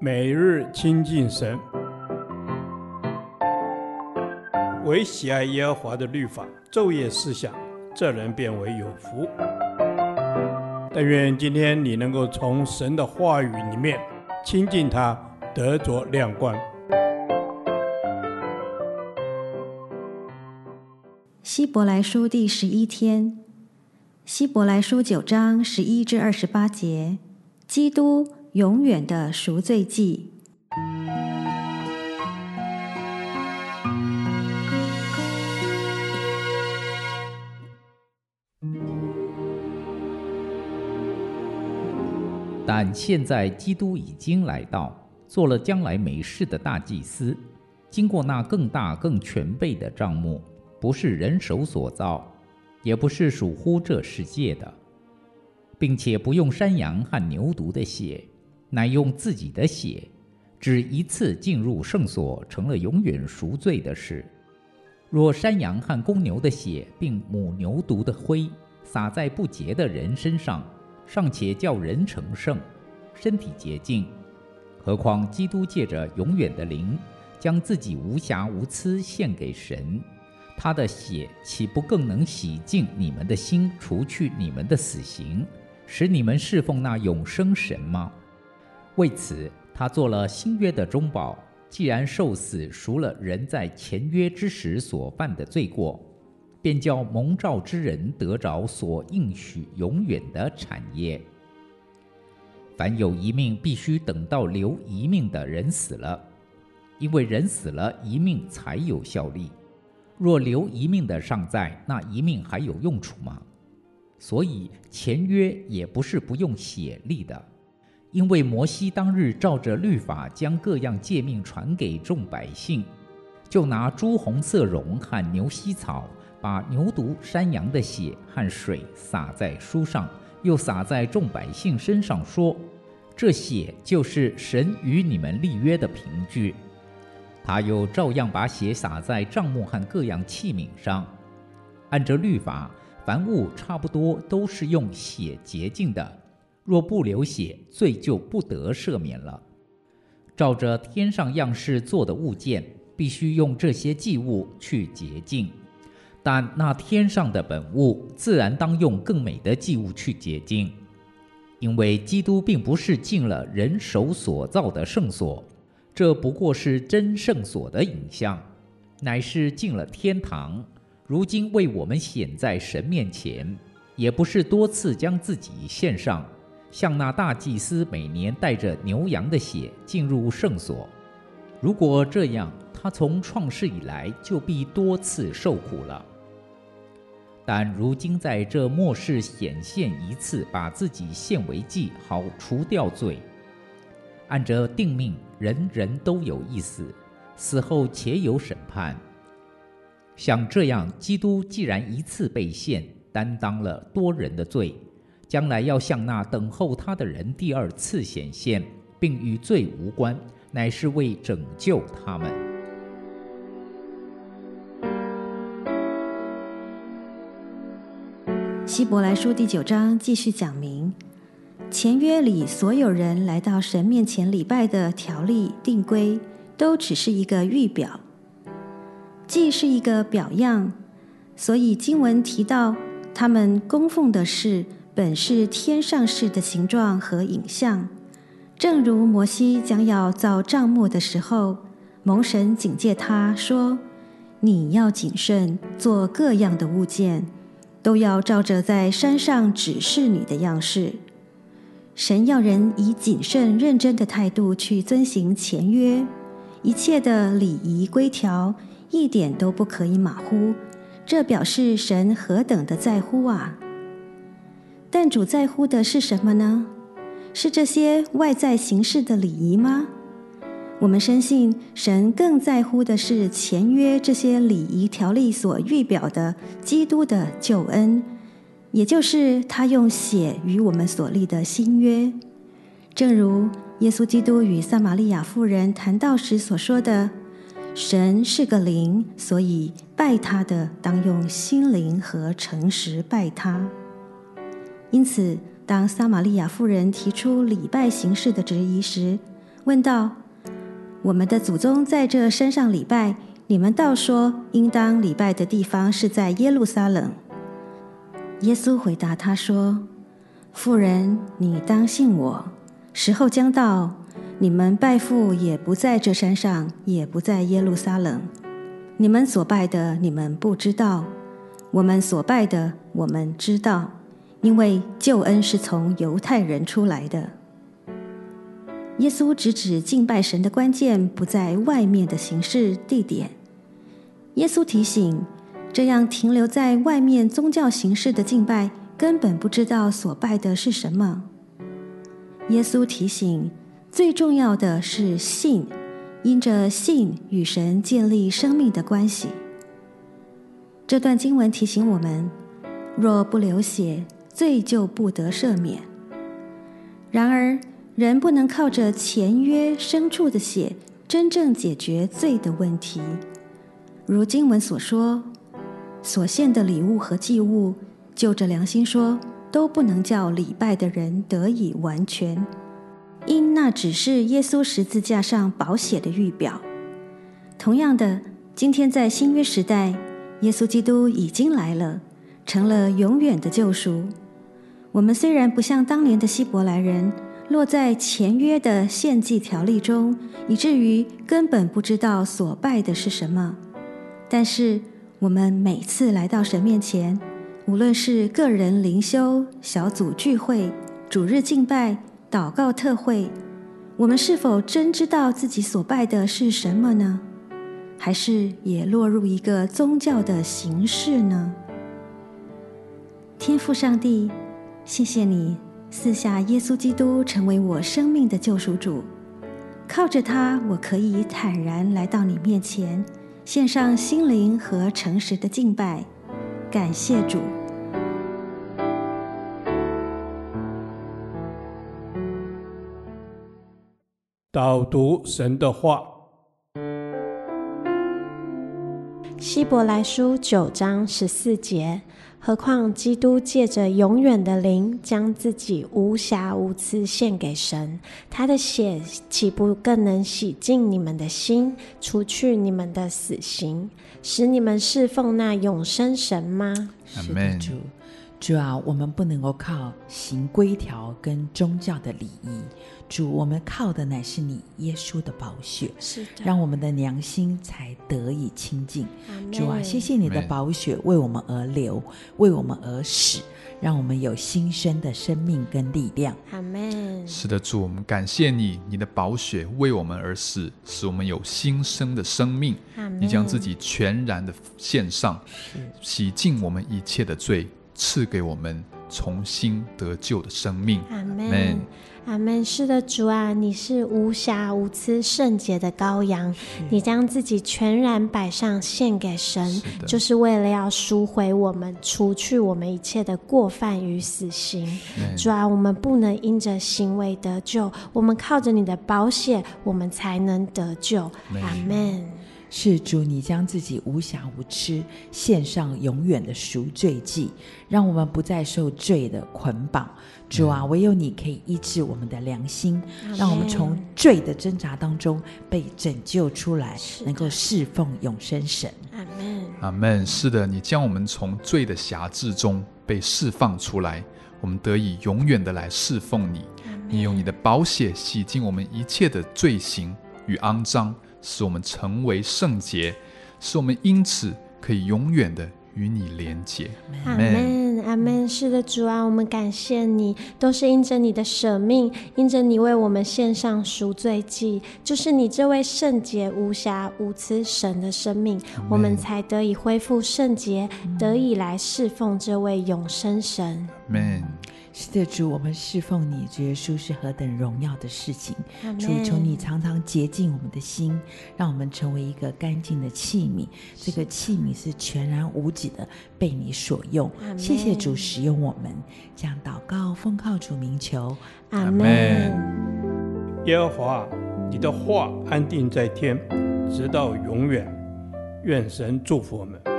每日亲近神，唯喜爱耶和华的律法，昼夜思想，这人便为有福。但愿今天你能够从神的话语里面亲近他，得着亮光。希伯来书第十一天，希伯来书九章十一至二十八节，基督永远的赎罪祭。但现在基督已经来到，做了将来没事的大祭司，经过那更大更全备的帐幕，不是人手所造，也不是属乎这世界的，并且不用山羊和牛犊的血，乃用自己的血，只一次进入圣所，成了永远赎罪的事。若山羊和公牛的血，并母牛犊的灰，洒在不洁的人身上，尚且叫人成圣，身体洁净，何况基督借着永远的灵，将自己无瑕无疵献给神，他的血岂不更能洗净你们的心，除去你们的死刑，使你们侍奉那永生神吗？为此，他做了新约的中保，既然受死赎了人在前约之时所犯的罪过。便叫蒙召之人得着所应许永远的产业。凡有一命，必须等到留一命的人死了，因为人死了，一命才有效力。若留一命的尚在，那一命还有用处吗？所以前约也不是不用血立的，因为摩西当日照着律法将各样诫命传给众百姓，就拿朱红色绒和牛膝草。把牛犊、山羊的血和水洒在书上，又洒在众百姓身上，说：“这血就是神与你们立约的凭据。”他又照样把血洒在帐幕和各样器皿上。按着律法，凡物差不多都是用血洁净的，若不流血，罪就不得赦免了。照着天上样式做的物件，必须用这些祭物去洁净。但那天上的本物，自然当用更美的祭物去洁净，因为基督并不是进了人手所造的圣所，这不过是真圣所的影像，乃是进了天堂。如今为我们显在神面前，也不是多次将自己献上，像那大祭司每年带着牛羊的血进入圣所。如果这样，他从创世以来就必多次受苦了。但如今在这末世显现一次，把自己献为祭，好除掉罪。按着定命，人人都有一死，死后且有审判。像这样，基督既然一次被献，担当了多人的罪，将来要向那等候他的人第二次显现，并与罪无关，乃是为拯救他们。希伯来书第九章继续讲明，前约里所有人来到神面前礼拜的条例定规，都只是一个预表，既是一个表样，所以经文提到他们供奉的是，本是天上事的形状和影像，正如摩西将要造帐幕的时候，蒙神警戒他说：“你要谨慎做各样的物件。”都要照着在山上指示你的样式。神要人以谨慎认真的态度去遵行前约，一切的礼仪规条一点都不可以马虎。这表示神何等的在乎啊！但主在乎的是什么呢？是这些外在形式的礼仪吗？我们深信，神更在乎的是前约这些礼仪条例所预表的基督的救恩，也就是他用血与我们所立的新约。正如耶稣基督与撒玛利亚妇人谈到时所说的：“神是个灵，所以拜他的当用心灵和诚实拜他。”因此，当撒玛利亚妇人提出礼拜形式的质疑时，问道：“我们的祖宗在这山上礼拜，你们倒说应当礼拜的地方是在耶路撒冷。”耶稣回答他说：“妇人，你当信我，时候将到，你们拜父也不在这山上，也不在耶路撒冷。你们所拜的，你们不知道；我们所拜的，我们知道，因为救恩是从犹太人出来的。”耶稣直指敬拜神的关键不在外面的形式地点。耶稣提醒，这样停留在外面宗教形式的敬拜，根本不知道所拜的是什么。耶稣提醒，最重要的是信，因着信与神建立生命的关系。这段经文提醒我们：若不流血，罪就不得赦免。然而，人不能靠着前约牲畜的血真正解决罪的问题，如经文所说，所献的礼物和祭物，就着良心说，都不能叫礼拜的人得以完全，因那只是耶稣十字架上宝血的预表。同样的，今天在新约时代，耶稣基督已经来了，成了永远的救赎。我们虽然不像当年的希伯来人。落在前约的献祭条例中，以至于根本不知道所拜的是什么。但是，我们每次来到神面前，无论是个人灵修、小组聚会、主日敬拜、祷告特会，我们是否真知道自己所拜的是什么呢？还是也落入一个宗教的形式呢？天父上帝，谢谢你。赐下耶稣基督成为我生命的救赎主，靠着他，我可以坦然来到你面前，献上心灵和诚实的敬拜。感谢主。导读神的话，希伯来书九章十四节。何况基督借着永远的灵，将自己无瑕无疵献给神，他的血岂不更能洗净你们的心，除去你们的死刑，使你们侍奉那永生神吗？是的，主，主啊，我们不能够靠行规条跟宗教的礼仪。主，我们靠的乃是你耶稣的宝血，是的，让我们的良心才得以清净。主啊，谢谢你的宝血为我们而流，为我们而死，让我们有新生的生命跟力量。阿门。是的，主，我们感谢你，你的宝血为我们而死，使我们有新生的生命。你将自己全然的献上，洗净我们一切的罪，赐给我们重新得救的生命。阿门。阿门。是的，主啊，你是无瑕无疵、圣洁的羔羊，你将自己全然摆上献给神，是就是为了要赎回我们，除去我们一切的过犯与死刑。主啊，我们不能因着行为得救，我们靠着你的保险，我们才能得救。阿门。是主，你将自己无瑕无疵献上永远的赎罪祭，让我们不再受罪的捆绑。主啊，唯有你可以医治我们的良心，让我们从罪的挣扎当中被拯救出来，能够侍奉永生神。阿门。阿门。是的，你将我们从罪的辖制中被释放出来，我们得以永远的来侍奉你。你用你的宝血洗净我们一切的罪行与肮脏。使我们成为圣洁，使我们因此可以永远的与你连结。阿门，阿门。是的，主啊，我们感谢你，都是因着你的舍命，因着你为我们献上赎罪祭，就是你这位圣洁无瑕无疵神的生命，我们才得以恢复圣洁，得以来侍奉这位永生神。阿门。是的，主，我们侍奉你，主耶稣是何等荣耀的事情。主，求你常常洁净我们的心，让我们成为一个干净的器皿。这个器皿是全然无几的，被你所用。谢谢主使用我们，将祷告奉靠主名求。阿门。耶和华，你的话安定在天，直到永远。愿神祝福我们。